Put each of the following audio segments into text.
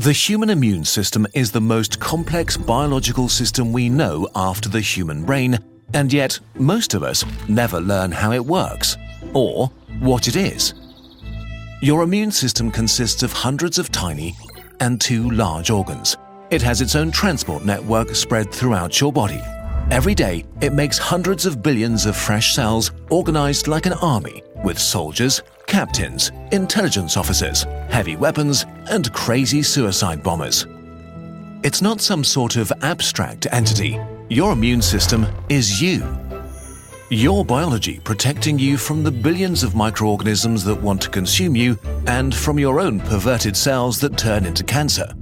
The human immune system is the most complex biological system we know after the human brain, and yet most of us never learn how it works or what it is. Your immune system consists of hundreds of tiny and two large organs. It has its own transport network spread throughout your body. Every day, it makes hundreds of billions of fresh cells organized like an army with soldiers, captains, intelligence officers, heavy weapons, and crazy suicide bombers. It's not some sort of abstract entity. Your immune system is you. Your biology protecting you from the billions of microorganisms that want to consume you and from your own perverted cells that turn into cancer.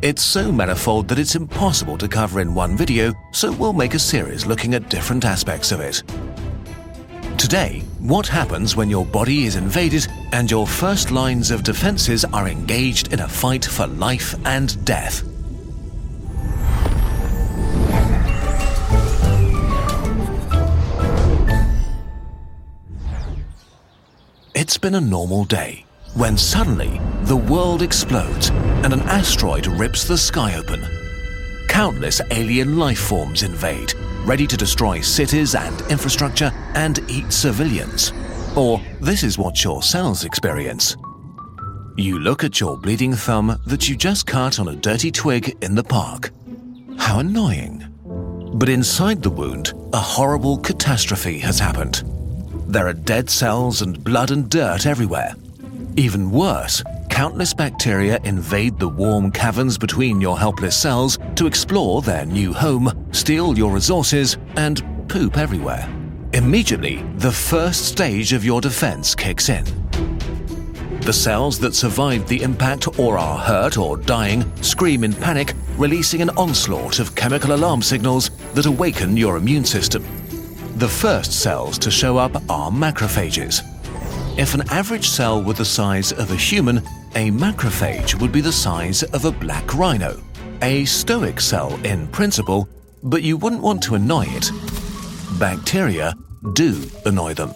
It's so manifold that it's impossible to cover in one video, so we'll make a series looking at different aspects of it. Today, what happens when your body is invaded and your first lines of defenses are engaged in a fight for life and death? It's been a normal day when suddenly the world explodes and an asteroid rips the sky open. Countless alien life forms invade ready to destroy cities and infrastructure and eat civilians. Or this is what your cells experience. You look at your bleeding thumb that you just cut on a dirty twig in the park. How annoying. But inside the wound, a horrible catastrophe has happened. There are dead cells and blood and dirt everywhere. Even worse, countless bacteria invade the warm caverns between your helpless cells to explore their new home, steal your resources, and poop everywhere. Immediately, the first stage of your defense kicks in. The cells that survived the impact or are hurt or dying scream in panic, releasing an onslaught of chemical alarm signals that awaken your immune system. The first cells to show up are macrophages. If an average cell were the size of a human, a macrophage would be the size of a black rhino. A stoic cell in principle, but you wouldn't want to annoy it. Bacteria do annoy them.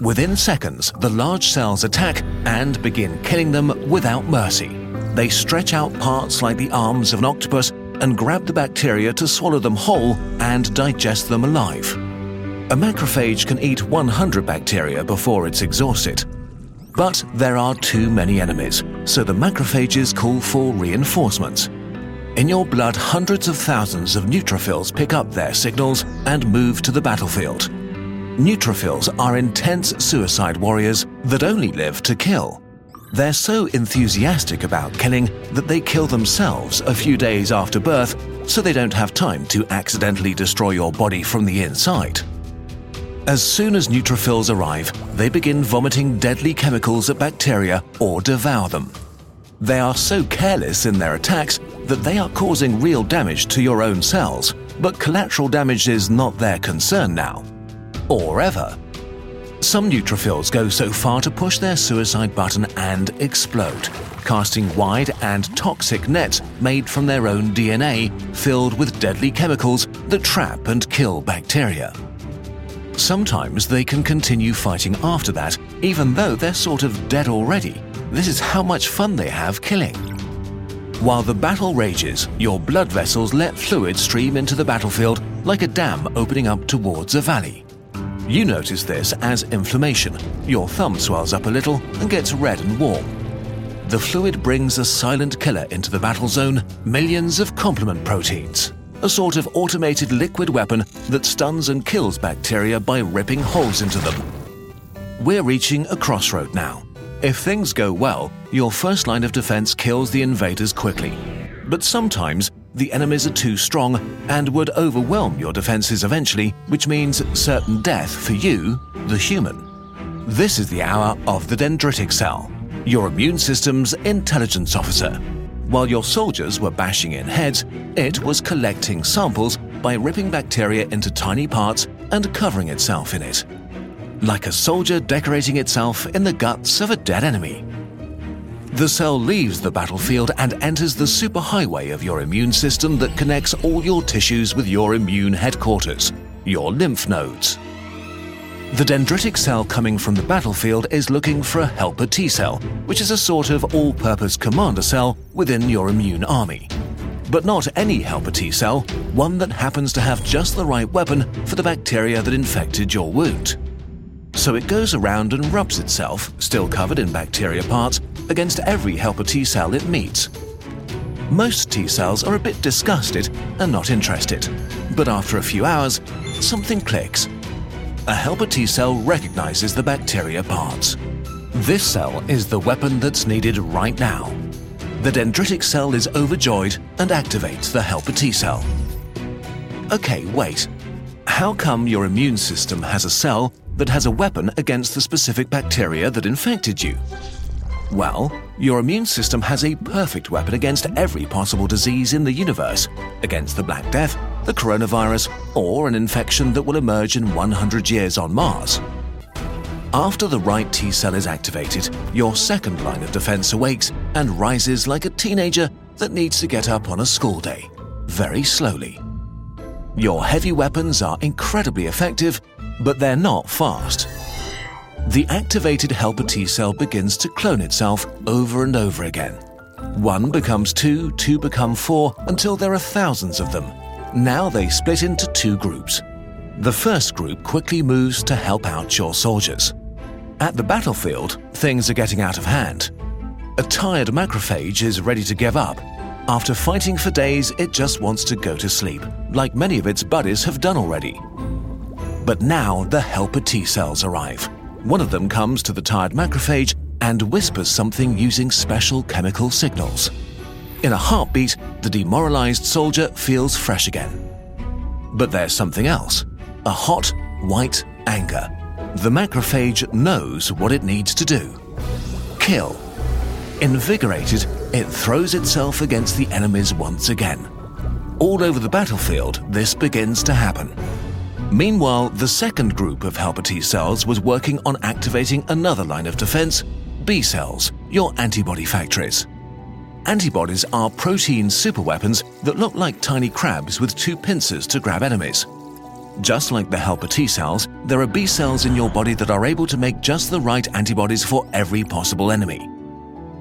Within seconds, the large cells attack and begin killing them without mercy. They stretch out parts like the arms of an octopus and grab the bacteria to swallow them whole and digest them alive. A macrophage can eat 100 bacteria before it's exhausted. But there are too many enemies, so the macrophages call for reinforcements. In your blood, hundreds of thousands of neutrophils pick up their signals and move to the battlefield. Neutrophils are intense suicide warriors that only live to kill. They're so enthusiastic about killing that they kill themselves a few days after birth so they don't have time to accidentally destroy your body from the inside. As soon as neutrophils arrive, they begin vomiting deadly chemicals at bacteria or devour them. They are so careless in their attacks that they are causing real damage to your own cells, but collateral damage is not their concern now. Or ever. Some neutrophils go so far to push their suicide button and explode, casting wide and toxic nets made from their own DNA filled with deadly chemicals that trap and kill bacteria. Sometimes they can continue fighting after that, even though they're sort of dead already. This is how much fun they have killing. While the battle rages, your blood vessels let fluid stream into the battlefield like a dam opening up towards a valley. You notice this as inflammation. Your thumb swells up a little and gets red and warm. The fluid brings a silent killer into the battle zone, millions of complement proteins a sort of automated liquid weapon that stuns and kills bacteria by ripping holes into them. We're reaching a crossroad now. If things go well, your first line of defense kills the invaders quickly. But sometimes the enemies are too strong and would overwhelm your defenses eventually, which means certain death for you, the human. This is the hour of the dendritic cell, your immune system's intelligence officer. While your soldiers were bashing in heads, it was collecting samples by ripping bacteria into tiny parts and covering itself in it. Like a soldier decorating itself in the guts of a dead enemy. The cell leaves the battlefield and enters the superhighway of your immune system that connects all your tissues with your immune headquarters, your lymph nodes. The dendritic cell coming from the battlefield is looking for a helper T cell, which is a sort of all purpose commander cell within your immune army. But not any helper T cell, one that happens to have just the right weapon for the bacteria that infected your wound. So it goes around and rubs itself, still covered in bacteria parts, against every helper T cell it meets. Most T cells are a bit disgusted and not interested, but after a few hours, something clicks. A helper T cell recognizes the bacteria parts. This cell is the weapon that's needed right now. The dendritic cell is overjoyed and activates the helper T cell. Okay, wait. How come your immune system has a cell that has a weapon against the specific bacteria that infected you? Well, your immune system has a perfect weapon against every possible disease in the universe, against the Black Death, the coronavirus, or an infection that will emerge in 100 years on Mars. After the right T cell is activated, your second line of defense awakes and rises like a teenager that needs to get up on a school day, very slowly. Your heavy weapons are incredibly effective, but they're not fast. The activated helper T cell begins to clone itself over and over again. One becomes two, two become four, until there are thousands of them. Now they split into two groups. The first group quickly moves to help out your soldiers. At the battlefield, things are getting out of hand. A tired macrophage is ready to give up. After fighting for days, it just wants to go to sleep, like many of its buddies have done already. But now the helper T cells arrive. One of them comes to the tired macrophage and whispers something using special chemical signals. In a heartbeat, the demoralized soldier feels fresh again. But there's something else a hot, white anger. The macrophage knows what it needs to do kill. Invigorated, it throws itself against the enemies once again. All over the battlefield, this begins to happen. Meanwhile, the second group of helper T cells was working on activating another line of defense B cells, your antibody factories. Antibodies are protein superweapons that look like tiny crabs with two pincers to grab enemies. Just like the helper T cells, there are B cells in your body that are able to make just the right antibodies for every possible enemy.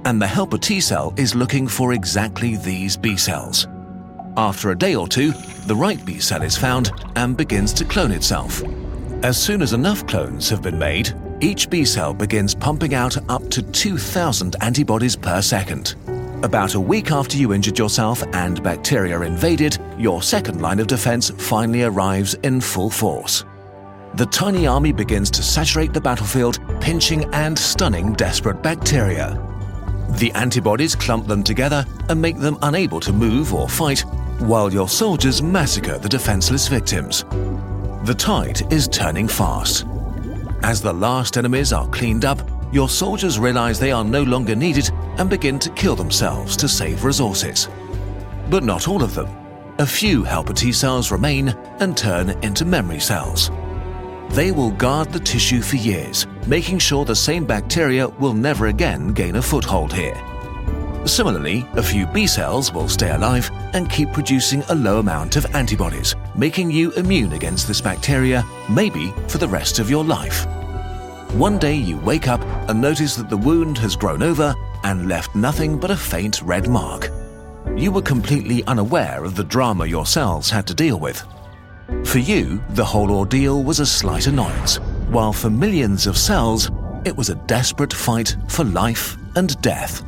And the helper T cell is looking for exactly these B cells. After a day or two, the right B cell is found and begins to clone itself. As soon as enough clones have been made, each B cell begins pumping out up to 2,000 antibodies per second. About a week after you injured yourself and bacteria invaded, your second line of defense finally arrives in full force. The tiny army begins to saturate the battlefield, pinching and stunning desperate bacteria. The antibodies clump them together and make them unable to move or fight while your soldiers massacre the defenseless victims. The tide is turning fast. As the last enemies are cleaned up, your soldiers realize they are no longer needed and begin to kill themselves to save resources. But not all of them. A few helper T cells remain and turn into memory cells. They will guard the tissue for years, making sure the same bacteria will never again gain a foothold here. Similarly, a few B cells will stay alive and keep producing a low amount of antibodies, making you immune against this bacteria, maybe for the rest of your life. One day you wake up and notice that the wound has grown over and left nothing but a faint red mark. You were completely unaware of the drama your cells had to deal with. For you, the whole ordeal was a slight annoyance, while for millions of cells, it was a desperate fight for life and death.